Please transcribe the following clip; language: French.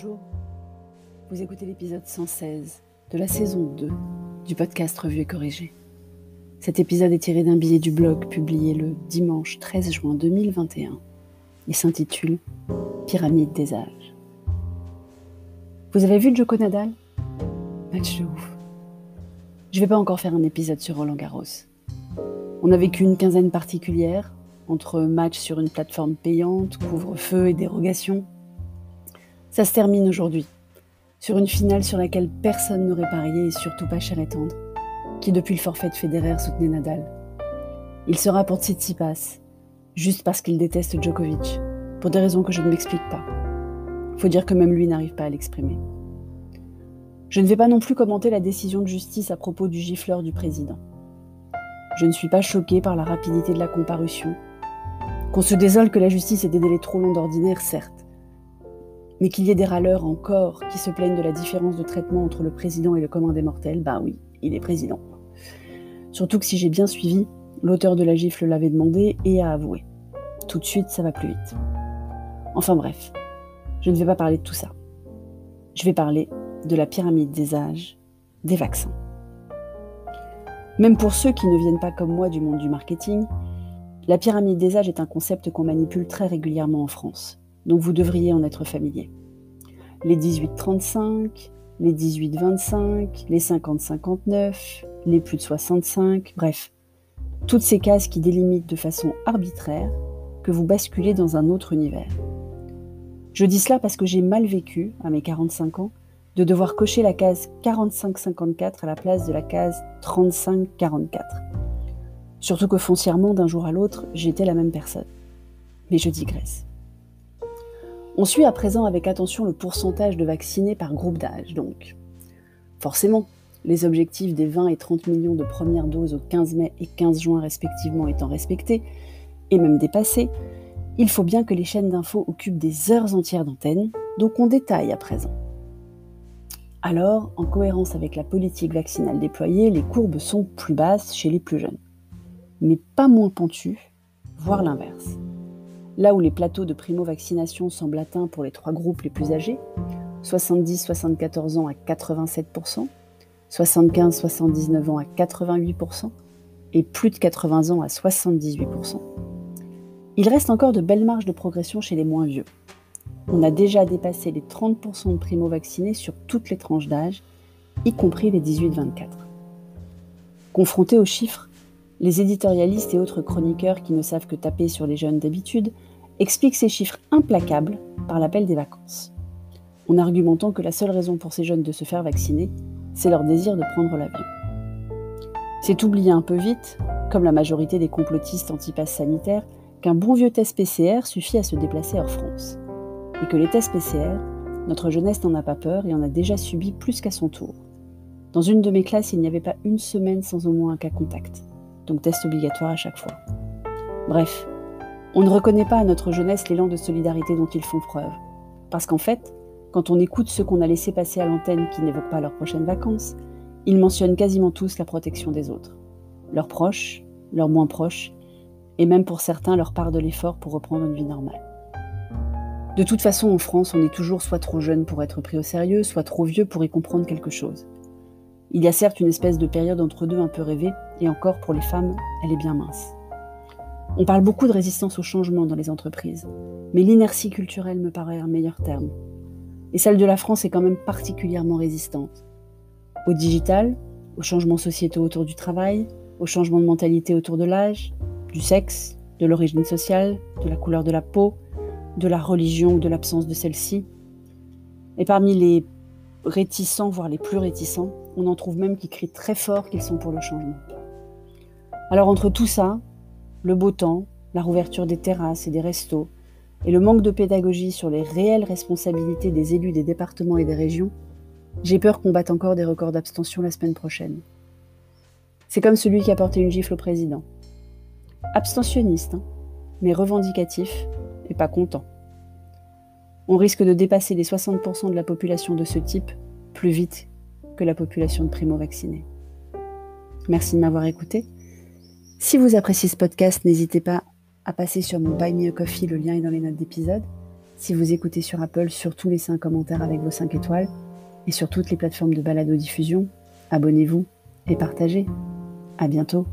Bonjour, vous écoutez l'épisode 116 de la saison 2 du podcast Revue et Corrigé. Cet épisode est tiré d'un billet du blog publié le dimanche 13 juin 2021 et s'intitule Pyramide des âges. Vous avez vu Joko Nadal? Match de ouf. Je vais pas encore faire un épisode sur Roland Garros. On a vécu une quinzaine particulière entre matchs sur une plateforme payante, couvre-feu et dérogation. Ça se termine aujourd'hui, sur une finale sur laquelle personne n'aurait parié et surtout pas cher et tendre, qui depuis le forfait de Federer soutenait Nadal. Il sera pour Tsitsipas, juste parce qu'il déteste Djokovic, pour des raisons que je ne m'explique pas. Faut dire que même lui n'arrive pas à l'exprimer. Je ne vais pas non plus commenter la décision de justice à propos du gifleur du président. Je ne suis pas choquée par la rapidité de la comparution. Qu'on se désole que la justice ait des délais trop longs d'ordinaire, certes. Mais qu'il y ait des râleurs encore qui se plaignent de la différence de traitement entre le président et le commun des mortels, bah oui, il est président. Surtout que si j'ai bien suivi, l'auteur de la gifle l'avait demandé et a avoué. Tout de suite, ça va plus vite. Enfin bref, je ne vais pas parler de tout ça. Je vais parler de la pyramide des âges, des vaccins. Même pour ceux qui ne viennent pas comme moi du monde du marketing, la pyramide des âges est un concept qu'on manipule très régulièrement en France, donc vous devriez en être familier. Les 18-35, les 18-25, les 50-59, les plus de 65, bref, toutes ces cases qui délimitent de façon arbitraire que vous basculez dans un autre univers. Je dis cela parce que j'ai mal vécu, à mes 45 ans, de devoir cocher la case 45-54 à la place de la case 35-44. Surtout que foncièrement, d'un jour à l'autre, j'étais la même personne. Mais je digresse. On suit à présent avec attention le pourcentage de vaccinés par groupe d'âge, donc. Forcément, les objectifs des 20 et 30 millions de premières doses au 15 mai et 15 juin respectivement étant respectés, et même dépassés, il faut bien que les chaînes d'infos occupent des heures entières d'antenne, donc on détaille à présent. Alors, en cohérence avec la politique vaccinale déployée, les courbes sont plus basses chez les plus jeunes, mais pas moins pentues, voire l'inverse. Là où les plateaux de primo-vaccination semblent atteints pour les trois groupes les plus âgés, 70-74 ans à 87%, 75-79 ans à 88% et plus de 80 ans à 78%, il reste encore de belles marges de progression chez les moins vieux, on a déjà dépassé les 30% de primo-vaccinés sur toutes les tranches d'âge, y compris les 18-24. Confrontés aux chiffres, les éditorialistes et autres chroniqueurs qui ne savent que taper sur les jeunes d'habitude expliquent ces chiffres implacables par l'appel des vacances, en argumentant que la seule raison pour ces jeunes de se faire vacciner, c'est leur désir de prendre l'avion. C'est oublier un peu vite, comme la majorité des complotistes anti-pass sanitaires, qu'un bon vieux test PCR suffit à se déplacer hors France et que les tests PCR, notre jeunesse n'en a pas peur et en a déjà subi plus qu'à son tour. Dans une de mes classes, il n'y avait pas une semaine sans au moins un cas contact, donc test obligatoire à chaque fois. Bref, on ne reconnaît pas à notre jeunesse l'élan de solidarité dont ils font preuve, parce qu'en fait, quand on écoute ceux qu'on a laissés passer à l'antenne qui n'évoquent pas leurs prochaines vacances, ils mentionnent quasiment tous la protection des autres, leurs proches, leurs moins proches, et même pour certains leur part de l'effort pour reprendre une vie normale. De toute façon, en France, on est toujours soit trop jeune pour être pris au sérieux, soit trop vieux pour y comprendre quelque chose. Il y a certes une espèce de période entre deux un peu rêvée, et encore pour les femmes, elle est bien mince. On parle beaucoup de résistance au changement dans les entreprises, mais l'inertie culturelle me paraît un meilleur terme. Et celle de la France est quand même particulièrement résistante. Au digital, aux changements sociétaux autour du travail, aux changements de mentalité autour de l'âge, du sexe, de l'origine sociale, de la couleur de la peau, de la religion ou de l'absence de celle-ci. Et parmi les réticents, voire les plus réticents, on en trouve même qui crient très fort qu'ils sont pour le changement. Alors entre tout ça, le beau temps, la rouverture des terrasses et des restos, et le manque de pédagogie sur les réelles responsabilités des élus des départements et des régions, j'ai peur qu'on batte encore des records d'abstention la semaine prochaine. C'est comme celui qui a porté une gifle au président. Abstentionniste, hein, mais revendicatif et pas content. On risque de dépasser les 60% de la population de ce type plus vite que la population de primo-vaccinés. Merci de m'avoir écouté. Si vous appréciez ce podcast, n'hésitez pas à passer sur mon Buy Me a Coffee, le lien est dans les notes d'épisode. Si vous écoutez sur Apple, surtout laissez un commentaire avec vos 5 étoiles. Et sur toutes les plateformes de balado-diffusion, abonnez-vous et partagez. À bientôt.